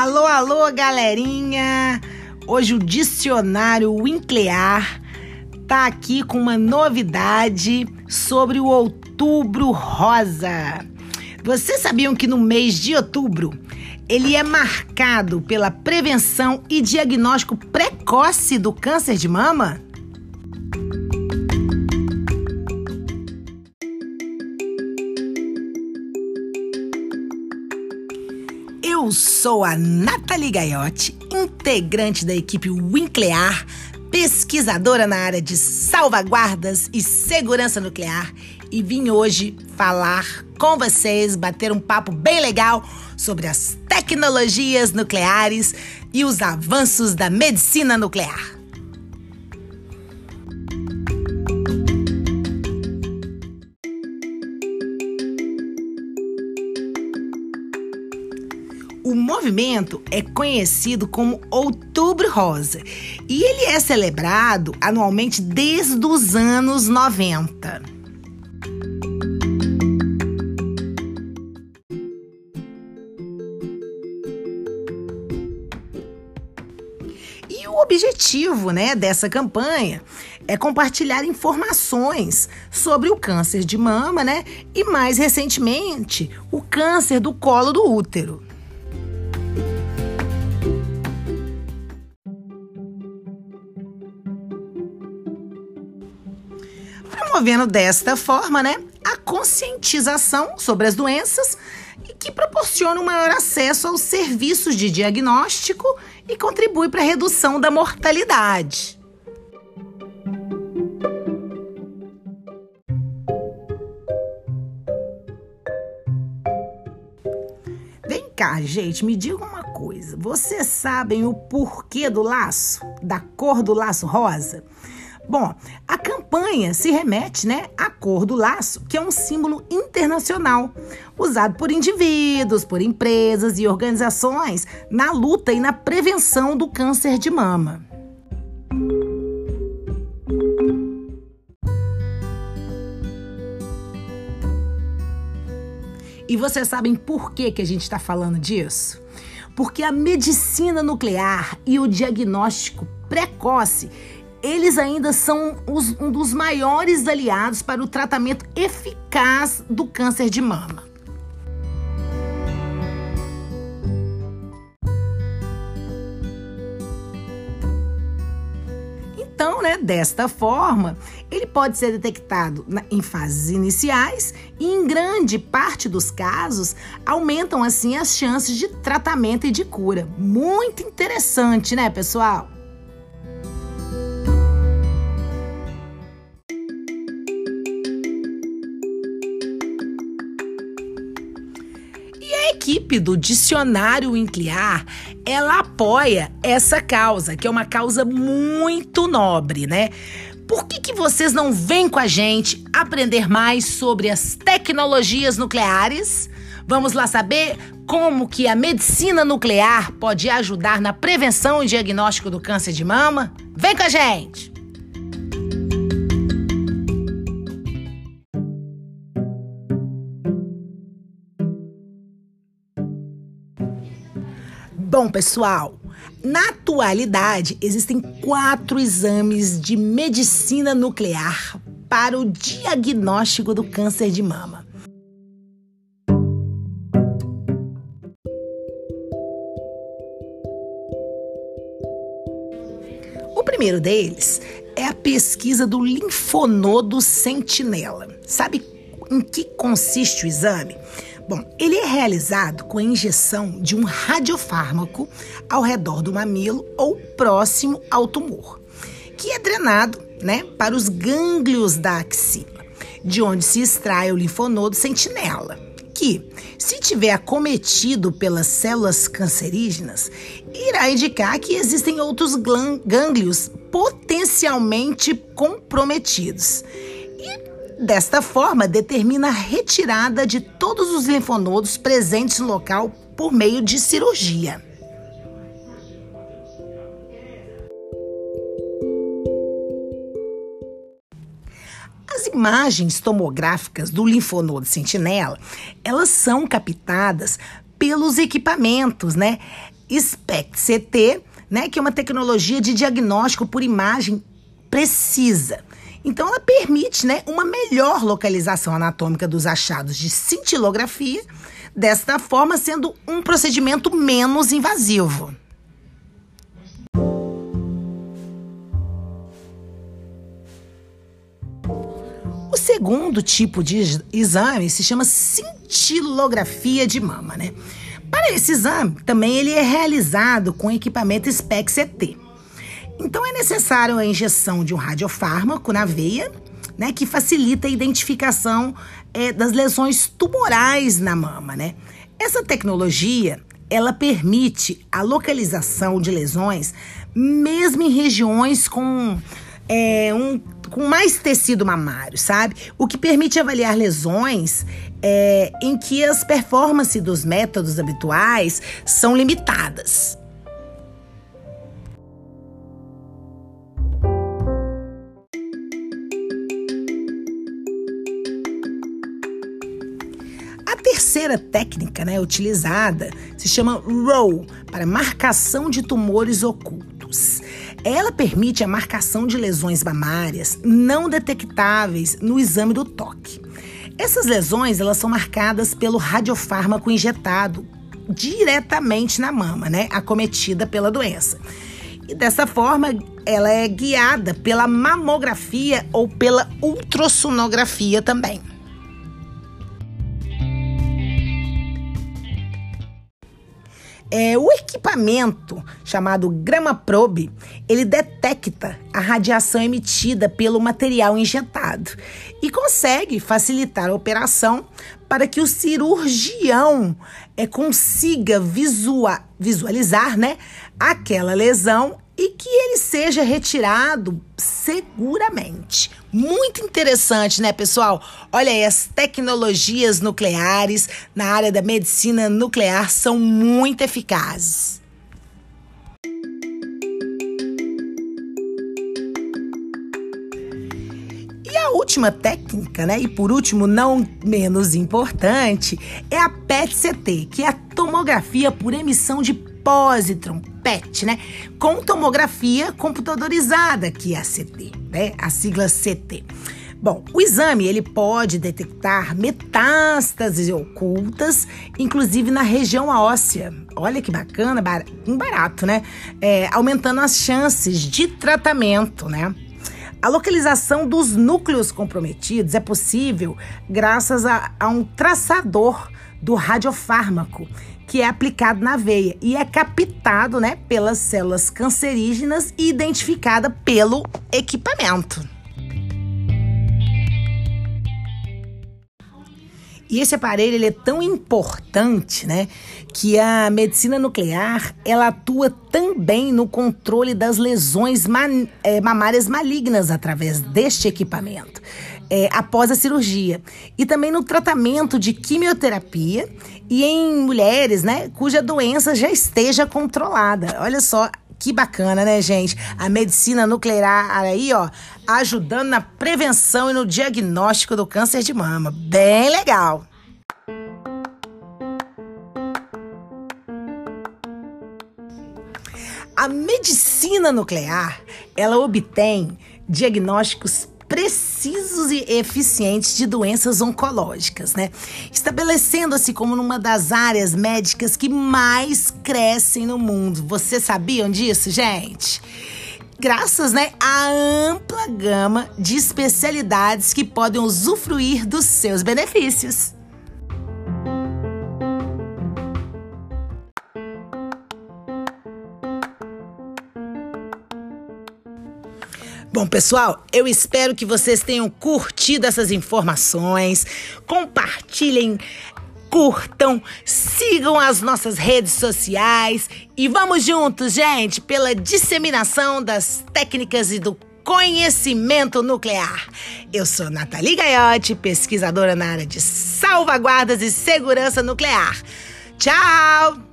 Alô, alô, galerinha! Hoje o dicionário Winklear tá aqui com uma novidade sobre o Outubro Rosa. Vocês sabiam que no mês de outubro ele é marcado pela prevenção e diagnóstico precoce do câncer de mama? Sou a Nathalie Gaiotti, integrante da equipe Winklear, pesquisadora na área de salvaguardas e segurança nuclear, e vim hoje falar com vocês, bater um papo bem legal sobre as tecnologias nucleares e os avanços da medicina nuclear. Movimento é conhecido como Outubro Rosa e ele é celebrado anualmente desde os anos 90. E o objetivo né, dessa campanha é compartilhar informações sobre o câncer de mama, né? E mais recentemente, o câncer do colo do útero. Promovendo desta forma, né, a conscientização sobre as doenças e que proporciona um maior acesso aos serviços de diagnóstico e contribui para a redução da mortalidade. Vem cá, gente, me diga uma coisa. Vocês sabem o porquê do laço? Da cor do laço rosa? Bom, a campanha se remete né, à cor do laço, que é um símbolo internacional, usado por indivíduos, por empresas e organizações na luta e na prevenção do câncer de mama. E vocês sabem por que, que a gente está falando disso? Porque a medicina nuclear e o diagnóstico precoce eles ainda são os, um dos maiores aliados para o tratamento eficaz do câncer de mama. Então, né, desta forma, ele pode ser detectado em fases iniciais e, em grande parte dos casos, aumentam assim as chances de tratamento e de cura. Muito interessante, né, pessoal? Equipe do Dicionário Incliar, ela apoia essa causa, que é uma causa muito nobre, né? Por que, que vocês não vêm com a gente aprender mais sobre as tecnologias nucleares? Vamos lá saber como que a medicina nuclear pode ajudar na prevenção e diagnóstico do câncer de mama? Vem com a gente! Bom, pessoal, na atualidade existem quatro exames de medicina nuclear para o diagnóstico do câncer de mama. O primeiro deles é a pesquisa do linfonodo sentinela. Sabe em que consiste o exame? Bom, ele é realizado com a injeção de um radiofármaco ao redor do mamilo ou próximo ao tumor, que é drenado né, para os gânglios da axila, de onde se extrai o linfonodo sentinela, que, se tiver acometido pelas células cancerígenas, irá indicar que existem outros gânglios potencialmente comprometidos. Desta forma, determina a retirada de todos os linfonodos presentes no local por meio de cirurgia. As imagens tomográficas do linfonodo sentinela, elas são captadas pelos equipamentos, né? SPECT-CT, né, que é uma tecnologia de diagnóstico por imagem precisa. Então, ela permite né, uma melhor localização anatômica dos achados de cintilografia, desta forma, sendo um procedimento menos invasivo. O segundo tipo de exame se chama cintilografia de mama, né? Para esse exame, também ele é realizado com equipamento SPECT-CT. Então é necessário a injeção de um radiofármaco na veia, né, que facilita a identificação é, das lesões tumorais na mama, né? Essa tecnologia ela permite a localização de lesões mesmo em regiões com é, um, com mais tecido mamário, sabe? O que permite avaliar lesões é, em que as performances dos métodos habituais são limitadas. Terceira técnica né, utilizada se chama ROW, para marcação de tumores ocultos. Ela permite a marcação de lesões mamárias não detectáveis no exame do toque. Essas lesões elas são marcadas pelo radiofármaco injetado diretamente na mama, né, acometida pela doença. E dessa forma, ela é guiada pela mamografia ou pela ultrassonografia também. É, o equipamento chamado Grama Probe, ele detecta a radiação emitida pelo material injetado e consegue facilitar a operação para que o cirurgião é, consiga visualizar né, aquela lesão e que ele seja retirado seguramente. Muito interessante, né, pessoal? Olha aí, as tecnologias nucleares na área da medicina nuclear são muito eficazes. E a última técnica, né, e por último, não menos importante, é a PET-CT, que é a tomografia por emissão de positron, PET, né? Com tomografia computadorizada, que é a CT, né? A sigla CT. Bom, o exame ele pode detectar metástases ocultas, inclusive na região óssea. Olha que bacana, bar um barato, né? É, aumentando as chances de tratamento, né? A localização dos núcleos comprometidos é possível graças a, a um traçador do radiofármaco que é aplicado na veia e é captado né, pelas células cancerígenas e identificada pelo equipamento. E esse aparelho ele é tão importante, né, que a medicina nuclear ela atua também no controle das lesões é, mamárias malignas através deste equipamento é, após a cirurgia. E também no tratamento de quimioterapia e em mulheres, né, cuja doença já esteja controlada. Olha só que bacana, né, gente? A medicina nuclear aí, ó, ajudando na prevenção e no diagnóstico do câncer de mama. Bem legal. A medicina nuclear, ela obtém diagnósticos precisos e eficientes de doenças oncológicas, né? Estabelecendo-se como uma das áreas médicas que mais crescem no mundo. Vocês sabiam disso, gente? Graças né, à ampla gama de especialidades que podem usufruir dos seus benefícios. Bom, pessoal, eu espero que vocês tenham curtido essas informações. Compartilhem, curtam, sigam as nossas redes sociais e vamos juntos, gente, pela disseminação das técnicas e do conhecimento nuclear. Eu sou Nathalie Gaiotti, pesquisadora na área de salvaguardas e segurança nuclear. Tchau!